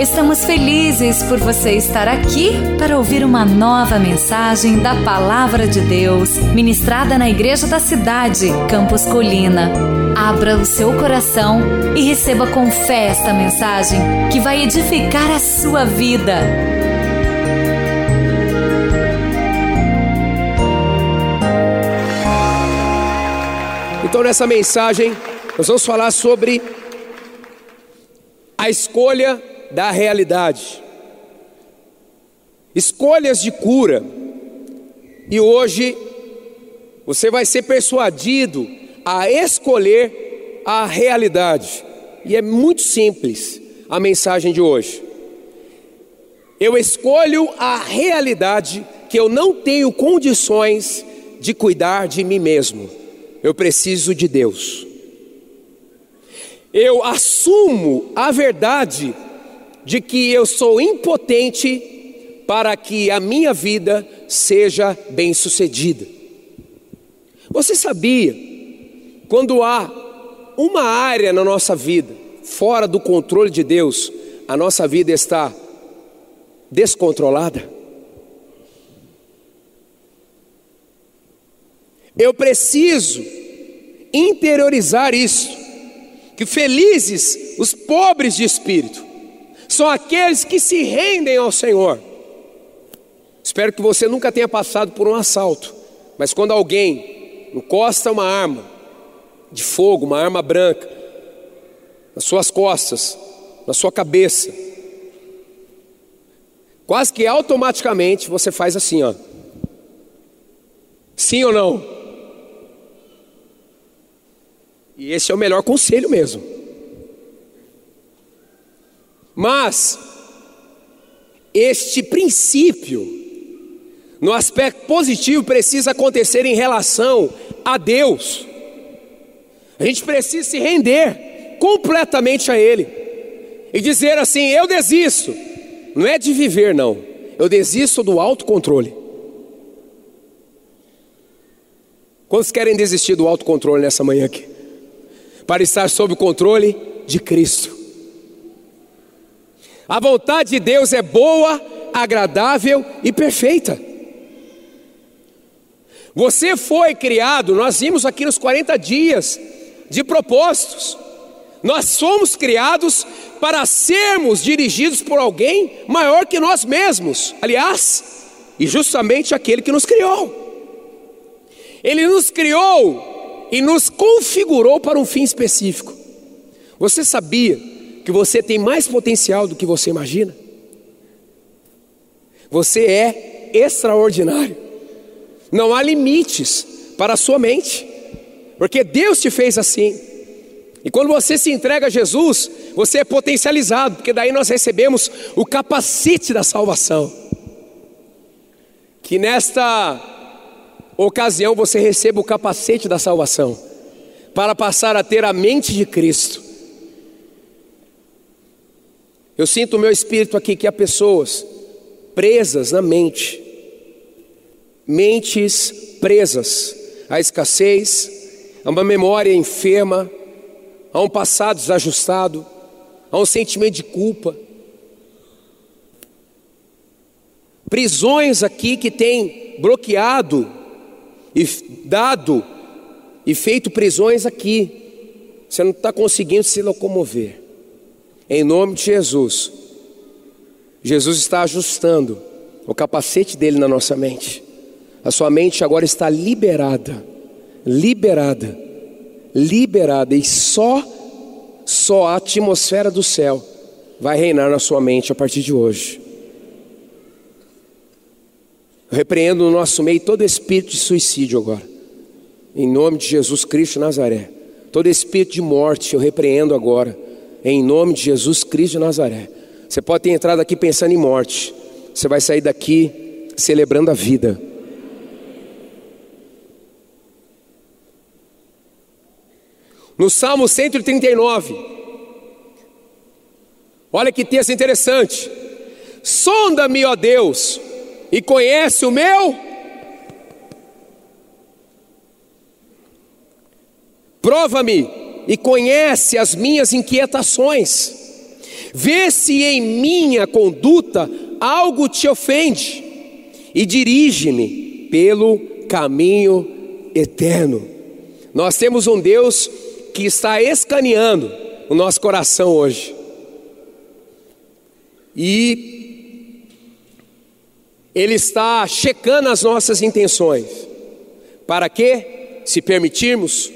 Estamos felizes por você estar aqui para ouvir uma nova mensagem da Palavra de Deus, ministrada na Igreja da Cidade, Campos Colina. Abra o seu coração e receba com fé esta mensagem que vai edificar a sua vida. Então, nessa mensagem, nós vamos falar sobre a escolha da realidade. Escolhas de cura. E hoje você vai ser persuadido a escolher a realidade. E é muito simples a mensagem de hoje. Eu escolho a realidade que eu não tenho condições de cuidar de mim mesmo. Eu preciso de Deus. Eu assumo a verdade de que eu sou impotente para que a minha vida seja bem-sucedida. Você sabia, quando há uma área na nossa vida fora do controle de Deus, a nossa vida está descontrolada? Eu preciso interiorizar isso, que felizes os pobres de espírito, são aqueles que se rendem ao Senhor. Espero que você nunca tenha passado por um assalto, mas quando alguém encosta uma arma de fogo, uma arma branca, nas suas costas, na sua cabeça, quase que automaticamente você faz assim, ó. Sim ou não? E esse é o melhor conselho mesmo. Mas este princípio, no aspecto positivo, precisa acontecer em relação a Deus. A gente precisa se render completamente a Ele e dizer assim: eu desisto. Não é de viver, não. Eu desisto do autocontrole. Quantos querem desistir do autocontrole nessa manhã aqui? Para estar sob o controle de Cristo. A vontade de Deus é boa, agradável e perfeita. Você foi criado, nós vimos aqui nos 40 dias de propósitos. Nós somos criados para sermos dirigidos por alguém maior que nós mesmos. Aliás, e justamente aquele que nos criou. Ele nos criou e nos configurou para um fim específico. Você sabia que você tem mais potencial do que você imagina. Você é extraordinário. Não há limites para a sua mente, porque Deus te fez assim. E quando você se entrega a Jesus, você é potencializado, porque daí nós recebemos o capacete da salvação. Que nesta ocasião você receba o capacete da salvação, para passar a ter a mente de Cristo eu sinto o meu espírito aqui que há pessoas presas na mente, mentes presas à escassez, a uma memória enferma, a um passado desajustado, a um sentimento de culpa. Prisões aqui que têm bloqueado e dado e feito prisões aqui. Você não está conseguindo se locomover. Em nome de Jesus. Jesus está ajustando o capacete dele na nossa mente. A sua mente agora está liberada, liberada, liberada e só só a atmosfera do céu vai reinar na sua mente a partir de hoje. Eu repreendo no nosso meio todo espírito de suicídio agora. Em nome de Jesus Cristo Nazaré. Todo espírito de morte eu repreendo agora em nome de Jesus Cristo de Nazaré. Você pode ter entrado aqui pensando em morte, você vai sair daqui celebrando a vida. No Salmo 139, olha que texto interessante. Sonda-me, ó Deus, e conhece o meu. Prova-me e conhece as minhas inquietações. Vê se em minha conduta algo te ofende e dirige-me pelo caminho eterno. Nós temos um Deus que está escaneando o nosso coração hoje. E Ele está checando as nossas intenções. Para quê? Se permitirmos,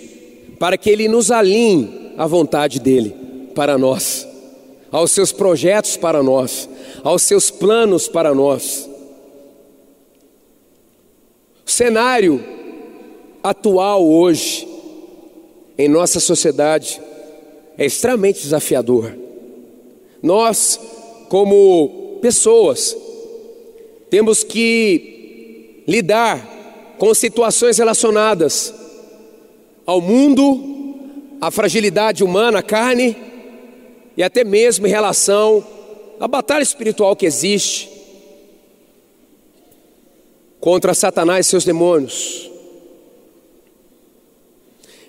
para que Ele nos alinhe à vontade dEle para nós, aos seus projetos para nós, aos seus planos para nós. O cenário atual hoje em nossa sociedade é extremamente desafiador. Nós, como pessoas, temos que lidar com situações relacionadas ao mundo, à fragilidade humana, à carne e até mesmo em relação à batalha espiritual que existe contra Satanás e seus demônios.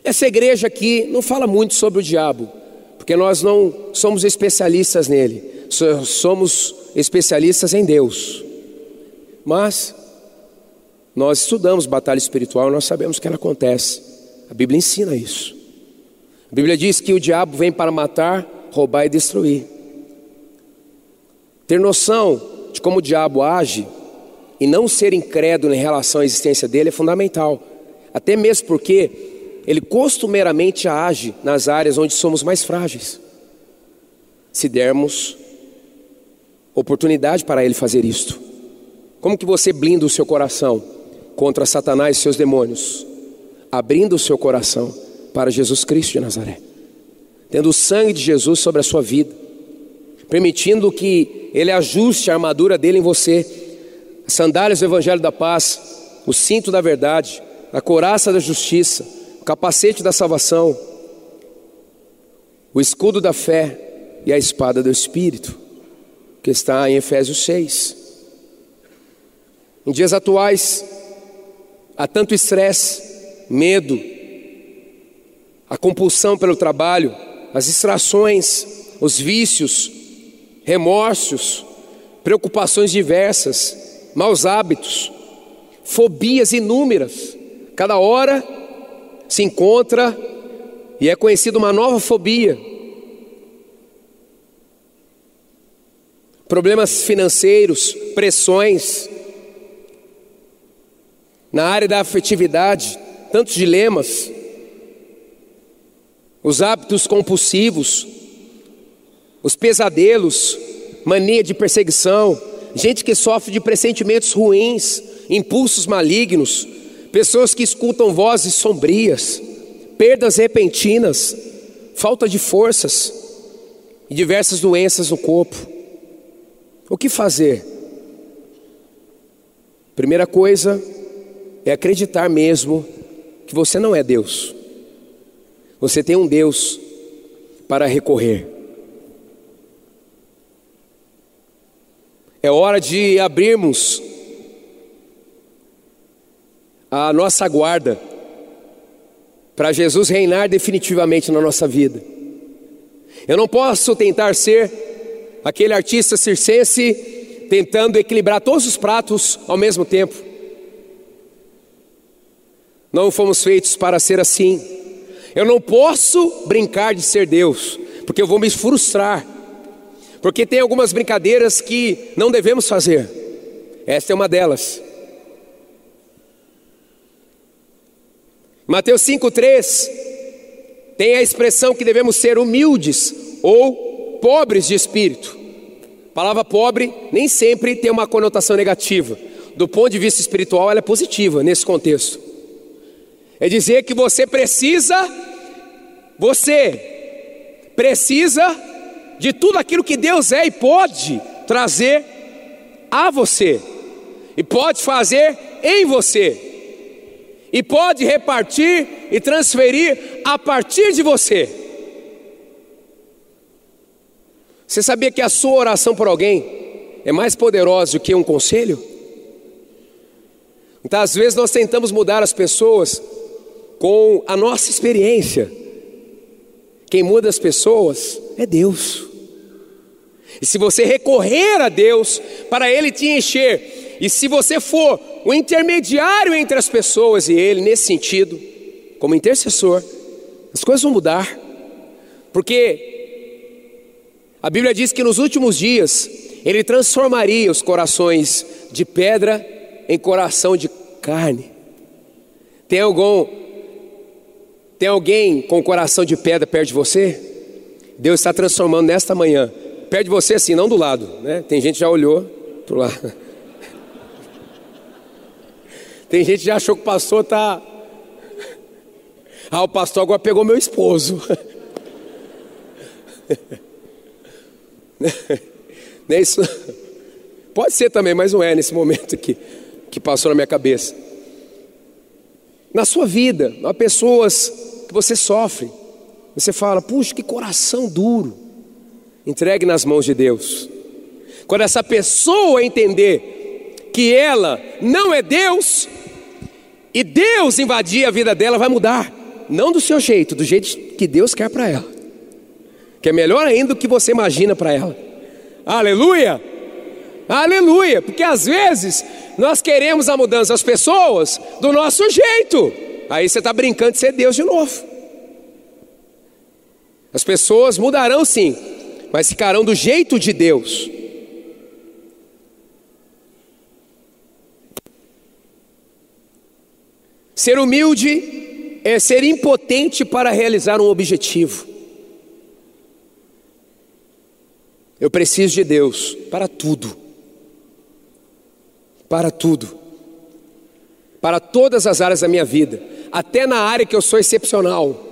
Essa igreja aqui não fala muito sobre o diabo, porque nós não somos especialistas nele, somos especialistas em Deus. Mas nós estudamos batalha espiritual, nós sabemos que ela acontece. A Bíblia ensina isso. A Bíblia diz que o diabo vem para matar, roubar e destruir. Ter noção de como o diabo age e não ser incrédulo em relação à existência dele é fundamental. Até mesmo porque ele costumeiramente age nas áreas onde somos mais frágeis. Se dermos oportunidade para ele fazer isto. Como que você blinda o seu coração contra Satanás e seus demônios? Abrindo o seu coração para Jesus Cristo de Nazaré. Tendo o sangue de Jesus sobre a sua vida. Permitindo que ele ajuste a armadura dele em você. As sandálias do evangelho da paz, o cinto da verdade, a coraça da justiça, capacete da salvação, o escudo da fé e a espada do Espírito, que está em Efésios 6. Em dias atuais, há tanto estresse, medo, a compulsão pelo trabalho, as distrações, os vícios, remorsos, preocupações diversas, maus hábitos, fobias inúmeras. Cada hora se encontra e é conhecida uma nova fobia. Problemas financeiros, pressões, na área da afetividade, tantos dilemas, os hábitos compulsivos, os pesadelos, mania de perseguição, gente que sofre de pressentimentos ruins, impulsos malignos, pessoas que escutam vozes sombrias, perdas repentinas, falta de forças e diversas doenças no corpo. O que fazer? Primeira coisa é acreditar mesmo que você não é Deus. Você tem um Deus para recorrer. É hora de abrirmos a nossa guarda para Jesus reinar definitivamente na nossa vida. Eu não posso tentar ser aquele artista circense tentando equilibrar todos os pratos ao mesmo tempo. Não fomos feitos para ser assim. Eu não posso brincar de ser Deus, porque eu vou me frustrar. Porque tem algumas brincadeiras que não devemos fazer. Esta é uma delas. Mateus 5,3 tem a expressão que devemos ser humildes ou pobres de espírito. A palavra pobre nem sempre tem uma conotação negativa. Do ponto de vista espiritual, ela é positiva nesse contexto. É dizer que você precisa, você precisa de tudo aquilo que Deus é e pode trazer a você, e pode fazer em você e pode repartir e transferir a partir de você. Você sabia que a sua oração por alguém é mais poderosa do que um conselho? Então, às vezes, nós tentamos mudar as pessoas com a nossa experiência. Quem muda as pessoas é Deus. E se você recorrer a Deus para Ele te encher, e se você for o intermediário entre as pessoas e Ele, nesse sentido, como intercessor, as coisas vão mudar, porque a Bíblia diz que nos últimos dias Ele transformaria os corações de pedra em coração de carne. Tem algum tem alguém com coração de pedra perto de você? Deus está transformando nesta manhã perto de você assim, não do lado, né? Tem gente que já olhou pro lado. Tem gente que já achou que o pastor tá Ah, o pastor agora pegou meu esposo. Não é isso? Pode ser também, mas não é nesse momento que, que passou na minha cabeça. Na sua vida, há pessoas você sofre. Você fala, puxa, que coração duro entregue nas mãos de Deus. Quando essa pessoa entender que ela não é Deus, e Deus invadir a vida dela, vai mudar. Não do seu jeito, do jeito que Deus quer para ela. Que é melhor ainda do que você imagina para ela. Aleluia! Aleluia! Porque às vezes nós queremos a mudança das pessoas do nosso jeito. Aí você está brincando de ser Deus de novo. As pessoas mudarão sim, mas ficarão do jeito de Deus. Ser humilde é ser impotente para realizar um objetivo. Eu preciso de Deus para tudo. Para tudo. Para todas as áreas da minha vida, até na área que eu sou excepcional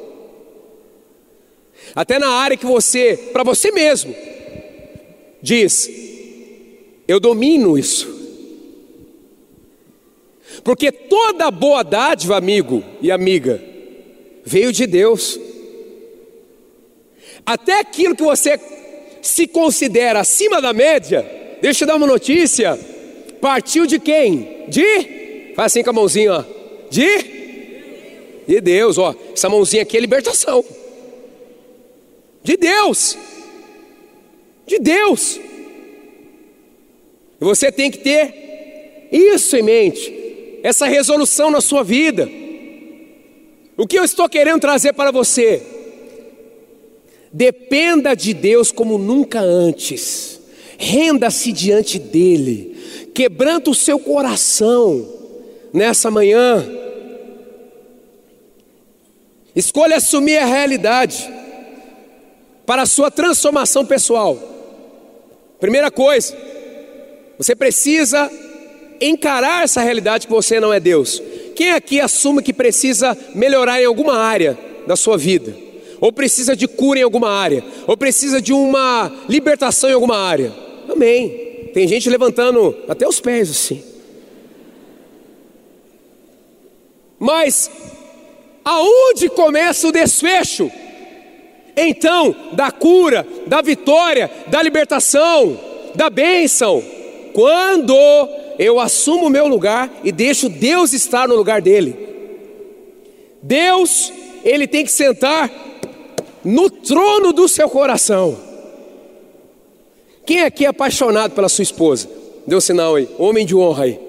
até na área que você, para você mesmo, diz: Eu domino isso. Porque toda boa dádiva, amigo e amiga, veio de Deus. Até aquilo que você se considera acima da média, deixa eu dar uma notícia, partiu de quem? De? Faz assim com a mãozinha, ó. De? De Deus, ó. Essa mãozinha aqui é libertação. De Deus. De Deus. Você tem que ter isso em mente, essa resolução na sua vida. O que eu estou querendo trazer para você? Dependa de Deus como nunca antes. Renda-se diante dele. Quebranta o seu coração nessa manhã. Escolha assumir a realidade para a sua transformação pessoal. Primeira coisa, você precisa encarar essa realidade que você não é Deus. Quem aqui assume que precisa melhorar em alguma área da sua vida? Ou precisa de cura em alguma área? Ou precisa de uma libertação em alguma área? Amém. Tem gente levantando até os pés assim. Mas aonde começa o desfecho? então da cura, da vitória, da libertação, da bênção, quando eu assumo o meu lugar e deixo Deus estar no lugar dele. Deus, ele tem que sentar no trono do seu coração. Quem aqui é apaixonado pela sua esposa? Deu um sinal aí, homem de honra aí.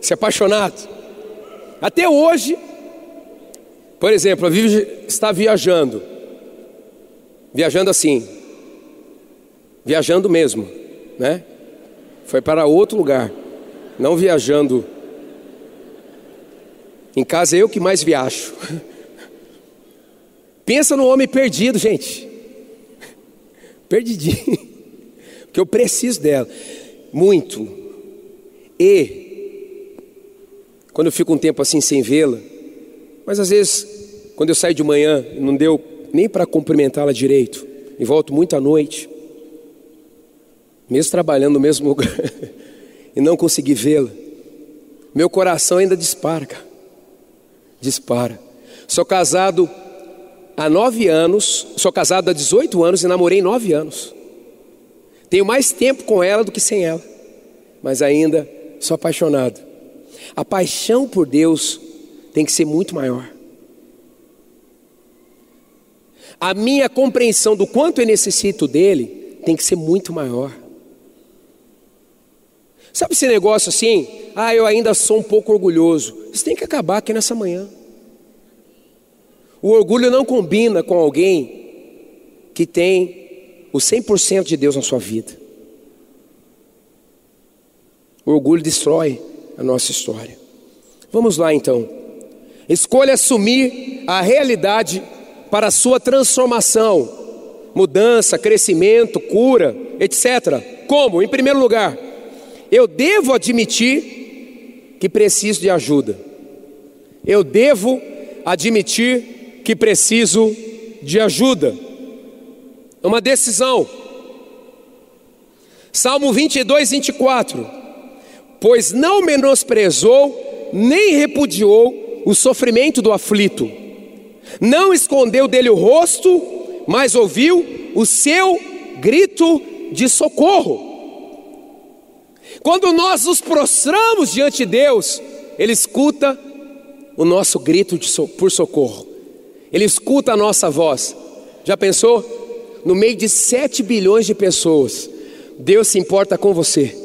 Se apaixonado. Até hoje, por exemplo, a Vivi está viajando viajando assim, viajando mesmo, né? Foi para outro lugar, não viajando. Em casa é eu que mais viajo. Pensa no homem perdido, gente. Perdidinho. Porque eu preciso dela. Muito. E, quando eu fico um tempo assim sem vê-la, mas às vezes, quando eu saio de manhã, não deu nem para cumprimentá-la direito, e volto muito à noite, mesmo trabalhando no mesmo lugar, e não consegui vê-la, meu coração ainda dispara, cara. dispara. Sou casado há nove anos, sou casado há 18 anos e namorei nove anos. Tenho mais tempo com ela do que sem ela, mas ainda sou apaixonado. A paixão por Deus tem que ser muito maior a minha compreensão do quanto eu necessito dele tem que ser muito maior. Sabe esse negócio assim? Ah, eu ainda sou um pouco orgulhoso. Isso tem que acabar aqui nessa manhã. O orgulho não combina com alguém que tem o 100% de Deus na sua vida. O orgulho destrói a nossa história. Vamos lá então. Escolha assumir a realidade para a sua transformação, mudança, crescimento, cura, etc. Como? Em primeiro lugar, eu devo admitir que preciso de ajuda. Eu devo admitir que preciso de ajuda. É uma decisão. Salmo 22, 24. Pois não menosprezou, nem repudiou o sofrimento do aflito, não escondeu dele o rosto, mas ouviu o seu grito de socorro. Quando nós nos prostramos diante de Deus, Ele escuta o nosso grito so por socorro, Ele escuta a nossa voz. Já pensou? No meio de 7 bilhões de pessoas, Deus se importa com você.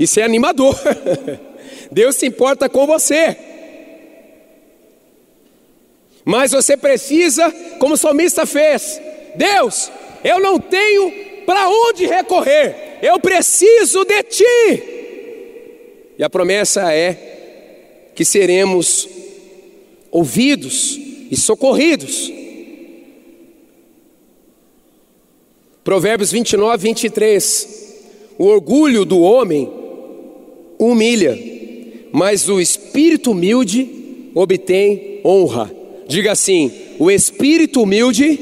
Isso é animador. Deus se importa com você. Mas você precisa, como o salmista fez: Deus, eu não tenho para onde recorrer eu preciso de ti. E a promessa é que seremos ouvidos e socorridos. Provérbios 29, 23. O orgulho do homem humilha, mas o espírito humilde obtém honra. Diga assim: o espírito humilde,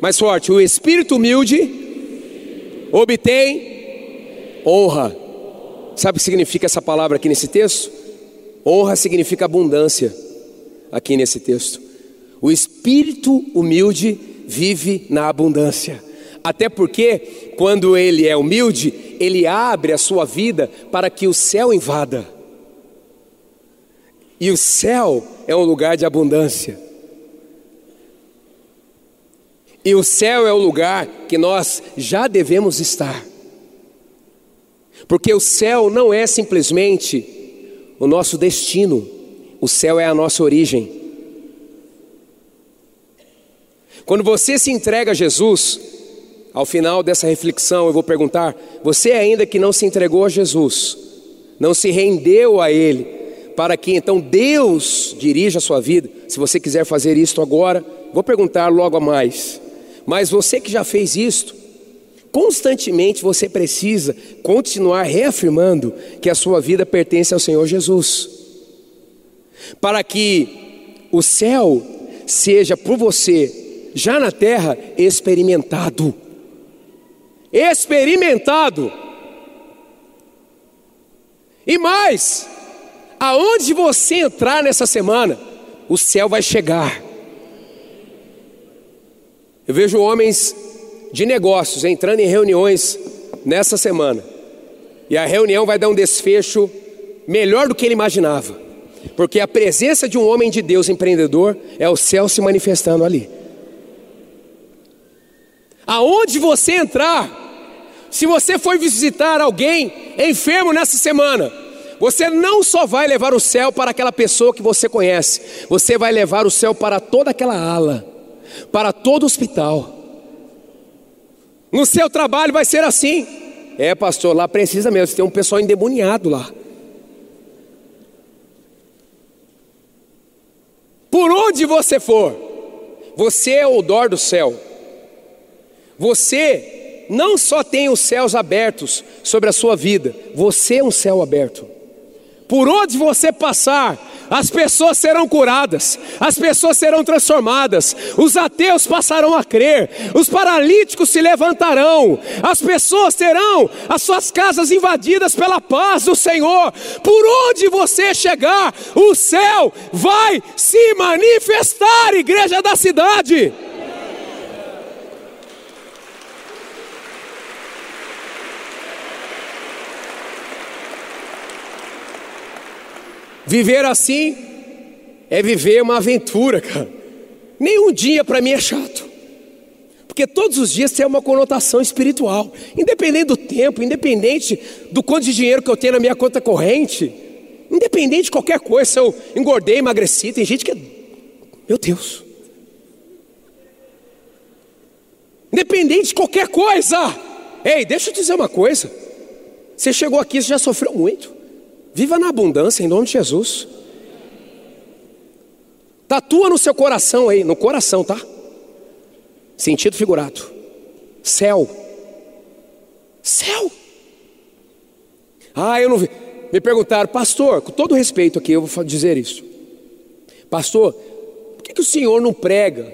mais forte, o espírito humilde obtém honra. Sabe o que significa essa palavra aqui nesse texto? Honra significa abundância, aqui nesse texto. O espírito humilde vive na abundância. Até porque, quando ele é humilde, ele abre a sua vida para que o céu invada. E o céu é um lugar de abundância. E o céu é o lugar que nós já devemos estar. Porque o céu não é simplesmente o nosso destino, o céu é a nossa origem. Quando você se entrega a Jesus, ao final dessa reflexão eu vou perguntar: você ainda que não se entregou a Jesus, não se rendeu a Ele, para que então Deus dirija a sua vida, se você quiser fazer isto agora, vou perguntar logo a mais. Mas você que já fez isto, constantemente você precisa continuar reafirmando que a sua vida pertence ao Senhor Jesus. Para que o céu seja por você, já na terra, experimentado. Experimentado. E mais, aonde você entrar nessa semana, o céu vai chegar. Eu vejo homens de negócios entrando em reuniões nessa semana. E a reunião vai dar um desfecho melhor do que ele imaginava. Porque a presença de um homem de Deus empreendedor é o céu se manifestando ali. Aonde você entrar, se você for visitar alguém enfermo nessa semana, você não só vai levar o céu para aquela pessoa que você conhece, você vai levar o céu para toda aquela ala para todo hospital. No seu trabalho vai ser assim. É, pastor, lá precisa mesmo, tem um pessoal endemoniado lá. Por onde você for, você é o odor do céu. Você não só tem os céus abertos sobre a sua vida, você é um céu aberto. Por onde você passar, as pessoas serão curadas, as pessoas serão transformadas, os ateus passarão a crer, os paralíticos se levantarão, as pessoas terão as suas casas invadidas pela paz do Senhor. Por onde você chegar, o céu vai se manifestar, igreja da cidade. Viver assim é viver uma aventura, cara. Nenhum dia para mim é chato. Porque todos os dias tem uma conotação espiritual, independente do tempo, independente do quanto de dinheiro que eu tenho na minha conta corrente, independente de qualquer coisa, se eu engordei, emagreci, tem gente que é. Meu Deus. Independente de qualquer coisa. Ei, deixa eu te dizer uma coisa. Você chegou aqui, você já sofreu muito. Viva na abundância em nome de Jesus. Tatua no seu coração aí, no coração, tá? Sentido figurado. Céu. Céu. Ah, eu não vi. Me perguntaram, pastor, com todo respeito aqui, eu vou dizer isso. Pastor, por que, que o senhor não prega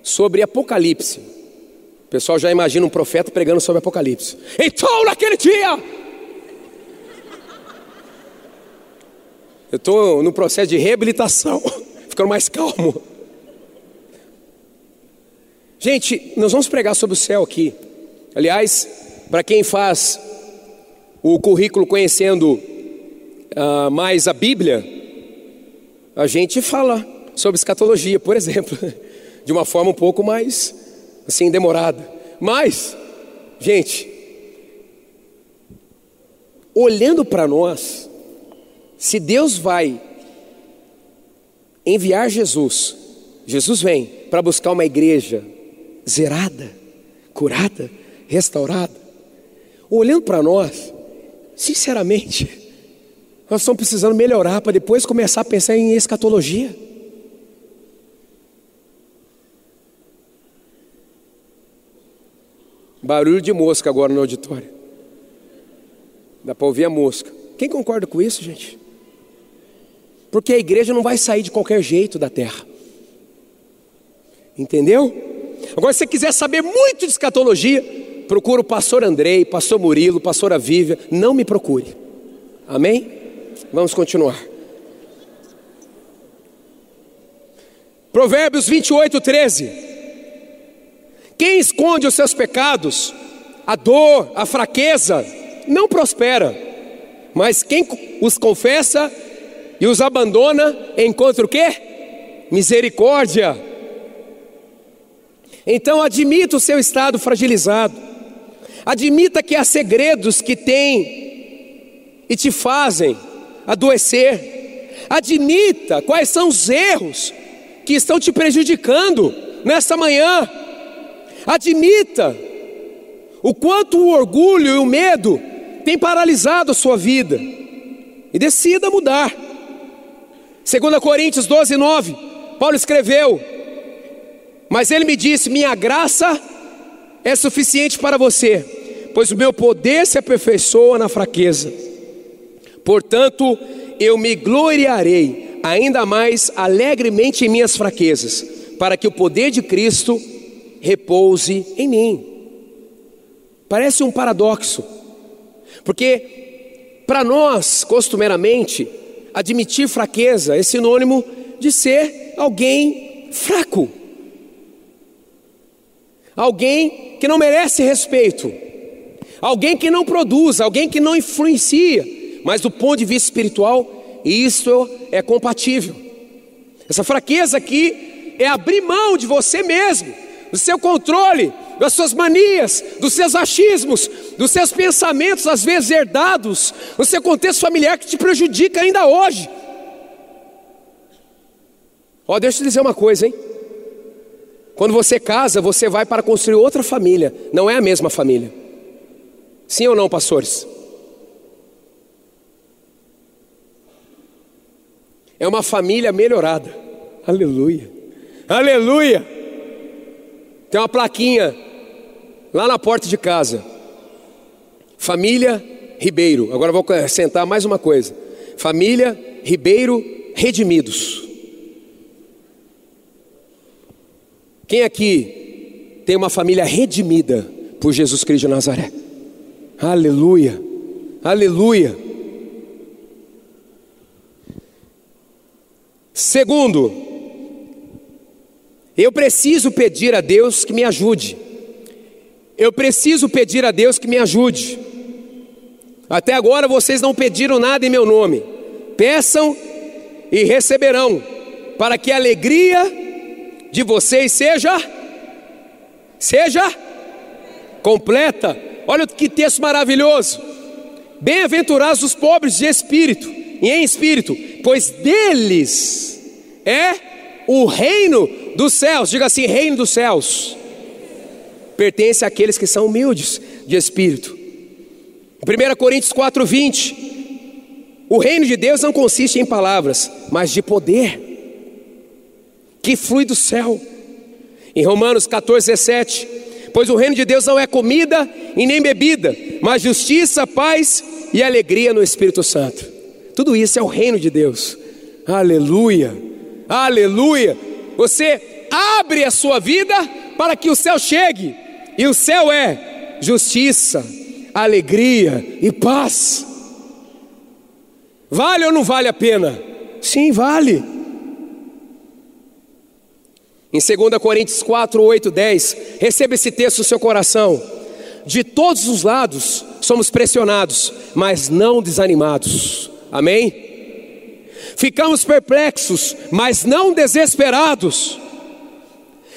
sobre Apocalipse? O pessoal já imagina um profeta pregando sobre Apocalipse. Então, naquele dia. Eu estou no processo de reabilitação, ficando mais calmo. Gente, nós vamos pregar sobre o céu aqui. Aliás, para quem faz o currículo conhecendo uh, mais a Bíblia, a gente fala sobre escatologia, por exemplo, de uma forma um pouco mais assim demorada. Mas, gente, olhando para nós, se Deus vai enviar Jesus, Jesus vem para buscar uma igreja zerada, curada, restaurada. Olhando para nós, sinceramente, nós estamos precisando melhorar para depois começar a pensar em escatologia. Barulho de mosca agora no auditório. Dá para ouvir a mosca. Quem concorda com isso, gente? Porque a igreja não vai sair de qualquer jeito da terra. Entendeu? Agora, se você quiser saber muito de escatologia, procura o pastor Andrei, pastor Murilo, pastora Vívia. Não me procure. Amém? Vamos continuar. Provérbios 28, 13. Quem esconde os seus pecados, a dor, a fraqueza, não prospera. Mas quem os confessa e os abandona, encontra o quê? Misericórdia. Então admita o seu estado fragilizado. Admita que há segredos que têm e te fazem adoecer. Admita quais são os erros que estão te prejudicando nesta manhã. Admita o quanto o orgulho e o medo têm paralisado a sua vida. E decida mudar. 2 Coríntios 12, 9, Paulo escreveu: mas ele me disse: Minha graça é suficiente para você, pois o meu poder se aperfeiçoa na fraqueza. Portanto, eu me gloriarei ainda mais alegremente em minhas fraquezas, para que o poder de Cristo repouse em mim. Parece um paradoxo, porque para nós, costumeiramente, admitir fraqueza é sinônimo de ser alguém fraco. Alguém que não merece respeito, alguém que não produz, alguém que não influencia, mas do ponto de vista espiritual, isso é compatível. Essa fraqueza aqui é abrir mão de você mesmo, do seu controle, das suas manias, dos seus achismos, dos seus pensamentos, às vezes herdados, no seu contexto familiar que te prejudica ainda hoje. Ó, deixa eu te dizer uma coisa, hein? Quando você casa, você vai para construir outra família, não é a mesma família. Sim ou não, pastores? É uma família melhorada. Aleluia. Aleluia. Tem uma plaquinha lá na porta de casa. Família Ribeiro. Agora vou acrescentar mais uma coisa. Família Ribeiro Redimidos. Quem aqui tem uma família redimida por Jesus Cristo de Nazaré? Aleluia, aleluia. Segundo, eu preciso pedir a Deus que me ajude. Eu preciso pedir a Deus que me ajude. Até agora vocês não pediram nada em meu nome. Peçam e receberão, para que a alegria de vocês seja seja completa. Olha que texto maravilhoso. Bem-aventurados os pobres de espírito e em espírito, pois deles é o reino dos céus. Diga assim: reino dos céus. Pertence àqueles que são humildes de espírito. 1 Coríntios 4:20. O reino de Deus não consiste em palavras, mas de poder que flui do céu. Em Romanos 14, 17, pois o reino de Deus não é comida e nem bebida, mas justiça, paz e alegria no Espírito Santo. Tudo isso é o reino de Deus. Aleluia, aleluia. Você abre a sua vida para que o céu chegue, e o céu é justiça, alegria e paz. Vale ou não vale a pena? Sim, vale. Em 2 Coríntios 4, 8, 10, receba esse texto no seu coração. De todos os lados somos pressionados, mas não desanimados. Amém? Ficamos perplexos, mas não desesperados.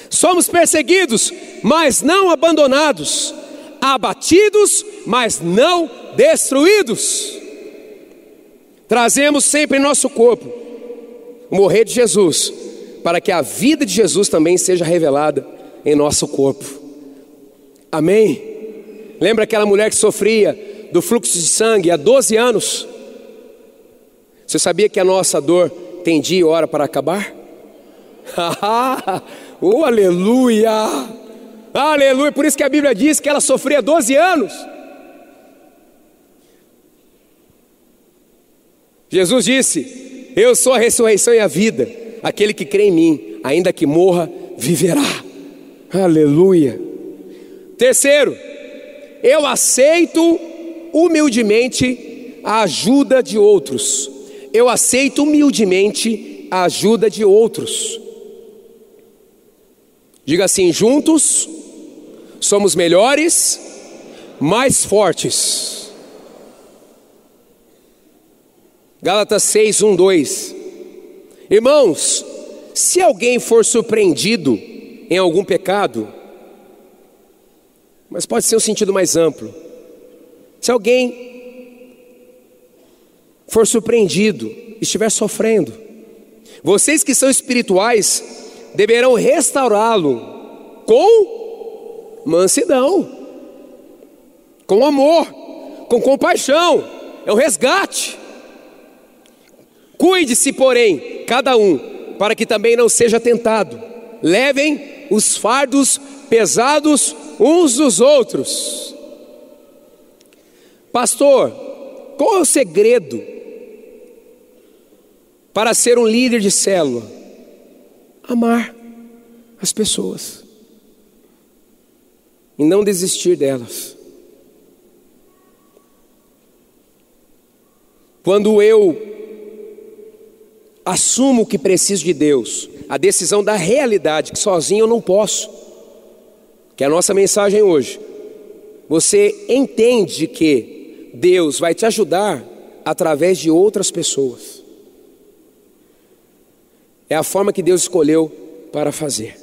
Somos perseguidos, mas não abandonados. Abatidos, mas não destruídos. Trazemos sempre em nosso corpo o morrer de Jesus para que a vida de Jesus também seja revelada em nosso corpo. Amém? Lembra aquela mulher que sofria do fluxo de sangue há 12 anos? Você sabia que a nossa dor tem dia e hora para acabar? oh, aleluia! Aleluia! Por isso que a Bíblia diz que ela sofria 12 anos. Jesus disse: Eu sou a ressurreição e a vida. Aquele que crê em mim, ainda que morra, viverá. Aleluia. Terceiro, eu aceito humildemente a ajuda de outros. Eu aceito humildemente a ajuda de outros. Diga assim: juntos somos melhores, mais fortes. Gálatas 6, 1, 2. Irmãos, se alguém for surpreendido em algum pecado, mas pode ser um sentido mais amplo. Se alguém for surpreendido, estiver sofrendo, vocês que são espirituais deverão restaurá-lo com mansidão, com amor, com compaixão, é o resgate. Cuide-se, porém, cada um, para que também não seja tentado. Levem os fardos pesados uns dos outros. Pastor, qual é o segredo para ser um líder de célula? Amar as pessoas e não desistir delas. Quando eu assumo que preciso de Deus, a decisão da realidade, que sozinho eu não posso, que é a nossa mensagem hoje. Você entende que Deus vai te ajudar através de outras pessoas. É a forma que Deus escolheu para fazer.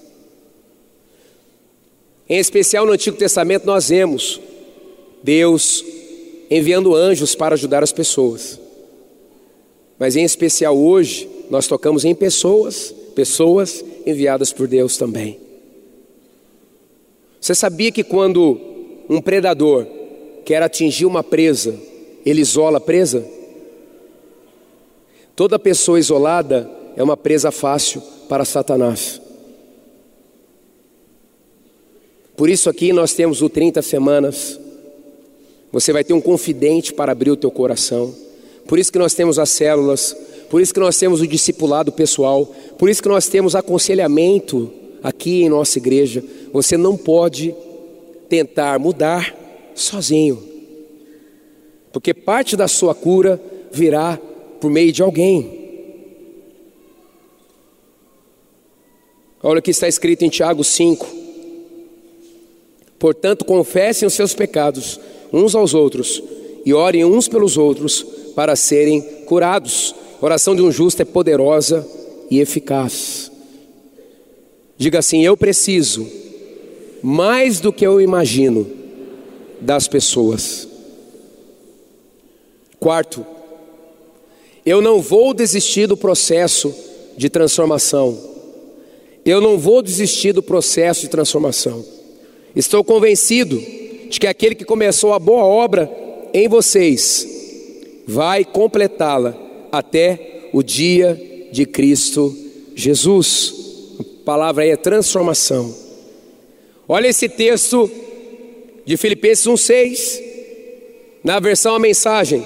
Em especial no Antigo Testamento, nós vemos Deus enviando anjos para ajudar as pessoas. Mas em especial hoje, nós tocamos em pessoas, pessoas enviadas por Deus também. Você sabia que quando um predador quer atingir uma presa, ele isola a presa? Toda pessoa isolada é uma presa fácil para Satanás. Por isso aqui nós temos o 30 semanas. Você vai ter um confidente para abrir o teu coração. Por isso que nós temos as células, por isso que nós temos o discipulado pessoal, por isso que nós temos aconselhamento aqui em nossa igreja. Você não pode tentar mudar sozinho, porque parte da sua cura virá por meio de alguém. Olha o que está escrito em Tiago 5. Portanto, confessem os seus pecados uns aos outros e orem uns pelos outros para serem curados. A oração de um justo é poderosa e eficaz. Diga assim: Eu preciso mais do que eu imagino das pessoas. Quarto, eu não vou desistir do processo de transformação. Eu não vou desistir do processo de transformação. Estou convencido de que aquele que começou a boa obra em vocês vai completá-la até o dia de Cristo Jesus. A palavra aí é transformação. Olha esse texto de Filipenses 1:6, na versão a mensagem.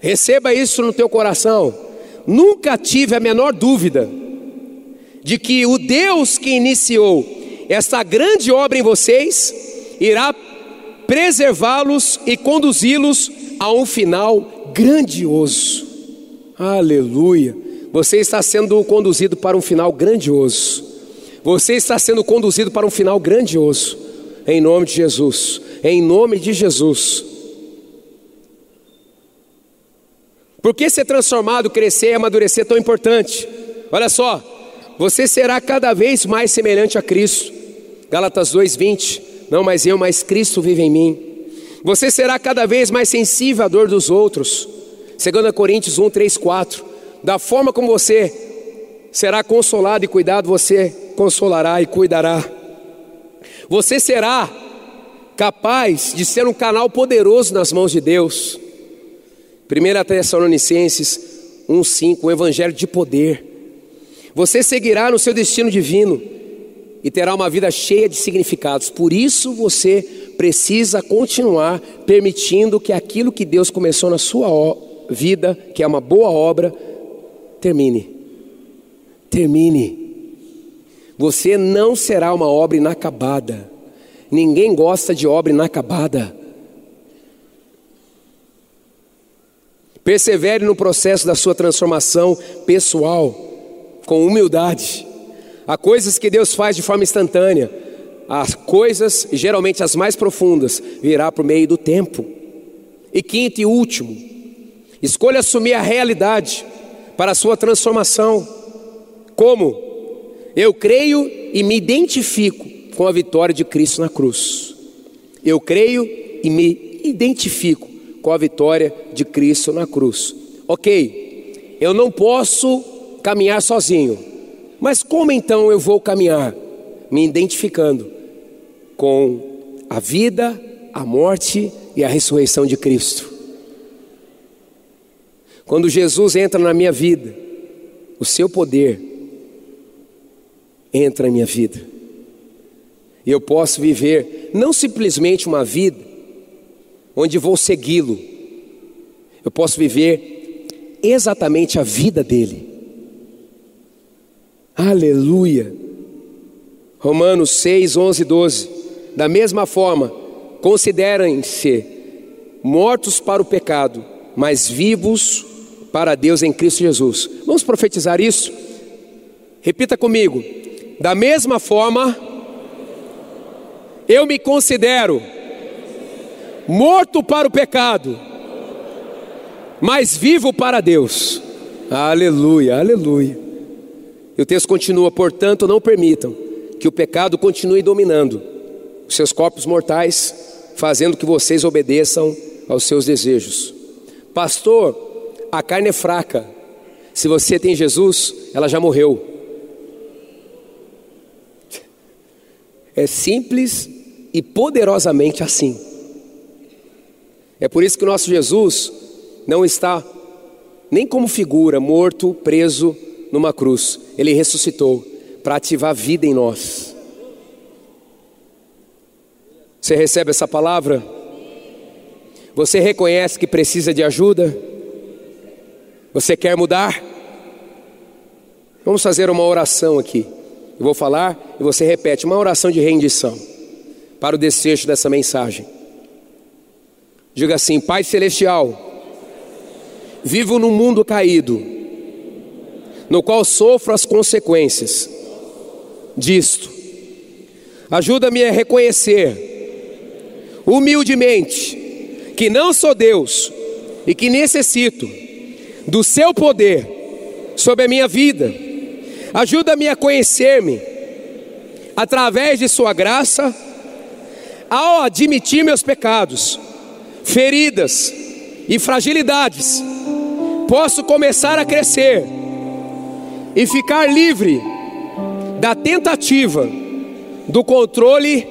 Receba isso no teu coração. Nunca tive a menor dúvida de que o Deus que iniciou essa grande obra em vocês irá preservá-los e conduzi-los a um final grandioso. Aleluia. Você está sendo conduzido para um final grandioso. Você está sendo conduzido para um final grandioso. Em nome de Jesus. Em nome de Jesus. Por que ser transformado, crescer e amadurecer é tão importante? Olha só, você será cada vez mais semelhante a Cristo. Gálatas 2:20. Não mais eu, mas Cristo vive em mim. Você será cada vez mais sensível à dor dos outros. 2 Coríntios 1, 3, 4. Da forma como você será consolado e cuidado, você consolará e cuidará. Você será capaz de ser um canal poderoso nas mãos de Deus. 1 Tessalonicenses 1,5, o Evangelho de poder. Você seguirá no seu destino divino e terá uma vida cheia de significados. Por isso você precisa continuar permitindo que aquilo que Deus começou na sua vida, que é uma boa obra, termine. Termine. Você não será uma obra inacabada. Ninguém gosta de obra inacabada. Persevere no processo da sua transformação pessoal, com humildade. Há coisas que Deus faz de forma instantânea, as coisas, geralmente as mais profundas, virá por meio do tempo. E quinto e último, escolha assumir a realidade para a sua transformação. Como? Eu creio e me identifico com a vitória de Cristo na cruz. Eu creio e me identifico com a vitória de Cristo na cruz. Ok, eu não posso caminhar sozinho, mas como então eu vou caminhar? Me identificando com a vida, a morte e a ressurreição de Cristo. Quando Jesus entra na minha vida, o seu poder entra na minha vida. E eu posso viver não simplesmente uma vida onde vou segui-lo. Eu posso viver exatamente a vida dele. Aleluia. Romanos 6, 11 e 12. Da mesma forma, considerem-se mortos para o pecado, mas vivos para Deus em Cristo Jesus. Vamos profetizar isso? Repita comigo. Da mesma forma, eu me considero morto para o pecado, mas vivo para Deus. Aleluia, aleluia. O texto continua, portanto, não permitam que o pecado continue dominando os seus corpos mortais, fazendo que vocês obedeçam aos seus desejos. Pastor, a carne é fraca. Se você tem Jesus, ela já morreu. É simples e poderosamente assim. É por isso que o nosso Jesus não está nem como figura, morto, preso numa cruz. Ele ressuscitou para ativar vida em nós. Você recebe essa palavra? Você reconhece que precisa de ajuda? Você quer mudar? Vamos fazer uma oração aqui. Eu vou falar e você repete uma oração de rendição para o desfecho dessa mensagem. Diga assim: Pai Celestial, vivo num mundo caído, no qual sofro as consequências disto. Ajuda-me a reconhecer, humildemente, que não sou Deus e que necessito do Seu poder sobre a minha vida. Ajuda-me a conhecer-me, através de Sua graça, ao admitir meus pecados, feridas e fragilidades, posso começar a crescer e ficar livre da tentativa do controle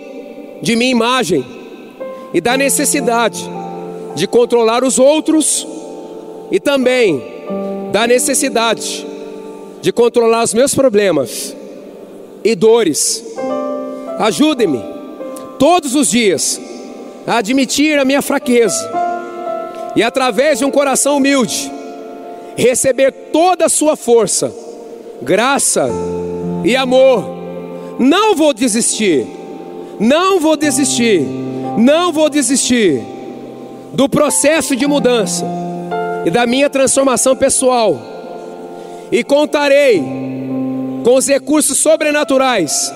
de minha imagem e da necessidade de controlar os outros e também da necessidade de controlar os meus problemas e dores. Ajude-me todos os dias a admitir a minha fraqueza e através de um coração humilde receber toda a sua força, graça e amor. Não vou desistir. Não vou desistir. Não vou desistir do processo de mudança e da minha transformação pessoal. E contarei com os recursos sobrenaturais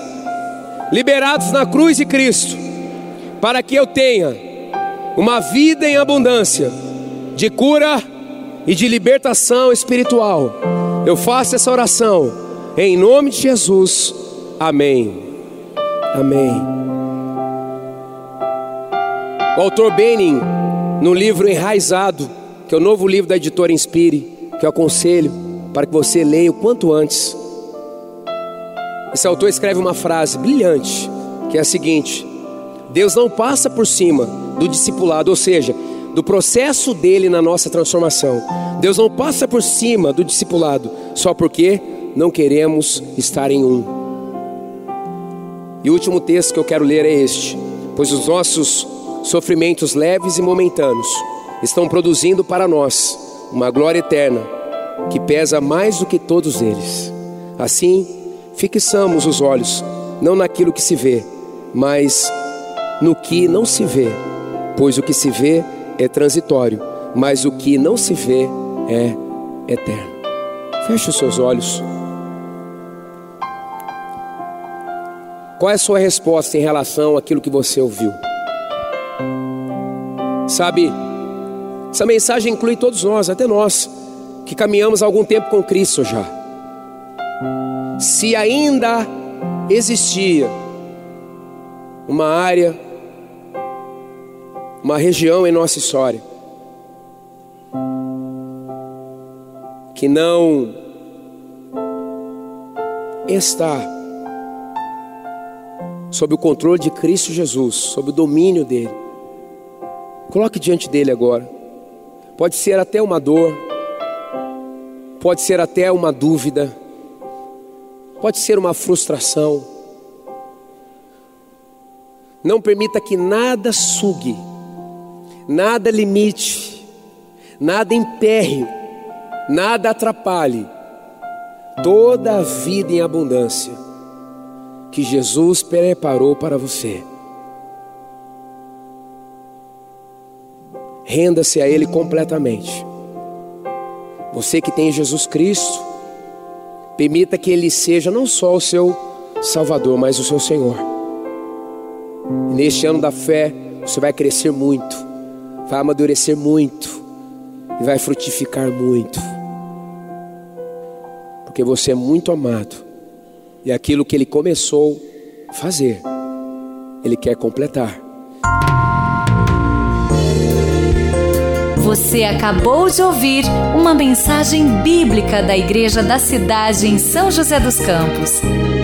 liberados na cruz de Cristo, para que eu tenha uma vida em abundância de cura e de libertação espiritual. Eu faço essa oração em nome de Jesus. Amém. Amém. O autor Benning, no livro Enraizado, que é o novo livro da editora Inspire, que eu aconselho para que você leia o quanto antes. Esse autor escreve uma frase brilhante, que é a seguinte: Deus não passa por cima do discipulado, ou seja, do processo dele na nossa transformação. Deus não passa por cima do discipulado só porque não queremos estar em um. E o último texto que eu quero ler é este: Pois os nossos sofrimentos leves e momentâneos estão produzindo para nós uma glória eterna que pesa mais do que todos eles. Assim, fixamos os olhos não naquilo que se vê, mas no que não se vê, pois o que se vê é transitório, mas o que não se vê é eterno. Feche os seus olhos. Qual é a sua resposta em relação àquilo que você ouviu? Sabe, essa mensagem inclui todos nós, até nós, que caminhamos algum tempo com Cristo já. Se ainda existia uma área, uma região em nossa história, que não está sob o controle de Cristo Jesus, sob o domínio dele. Coloque diante dele agora pode ser até uma dor, pode ser até uma dúvida, pode ser uma frustração. Não permita que nada sugue, nada limite, nada emperre, nada atrapalhe toda a vida em abundância que Jesus preparou para você. Renda-se a Ele completamente. Você que tem Jesus Cristo, permita que Ele seja não só o seu Salvador, mas o seu Senhor. Neste ano da fé, você vai crescer muito, vai amadurecer muito e vai frutificar muito. Porque você é muito amado e aquilo que Ele começou a fazer, Ele quer completar. Você acabou de ouvir uma mensagem bíblica da Igreja da Cidade em São José dos Campos.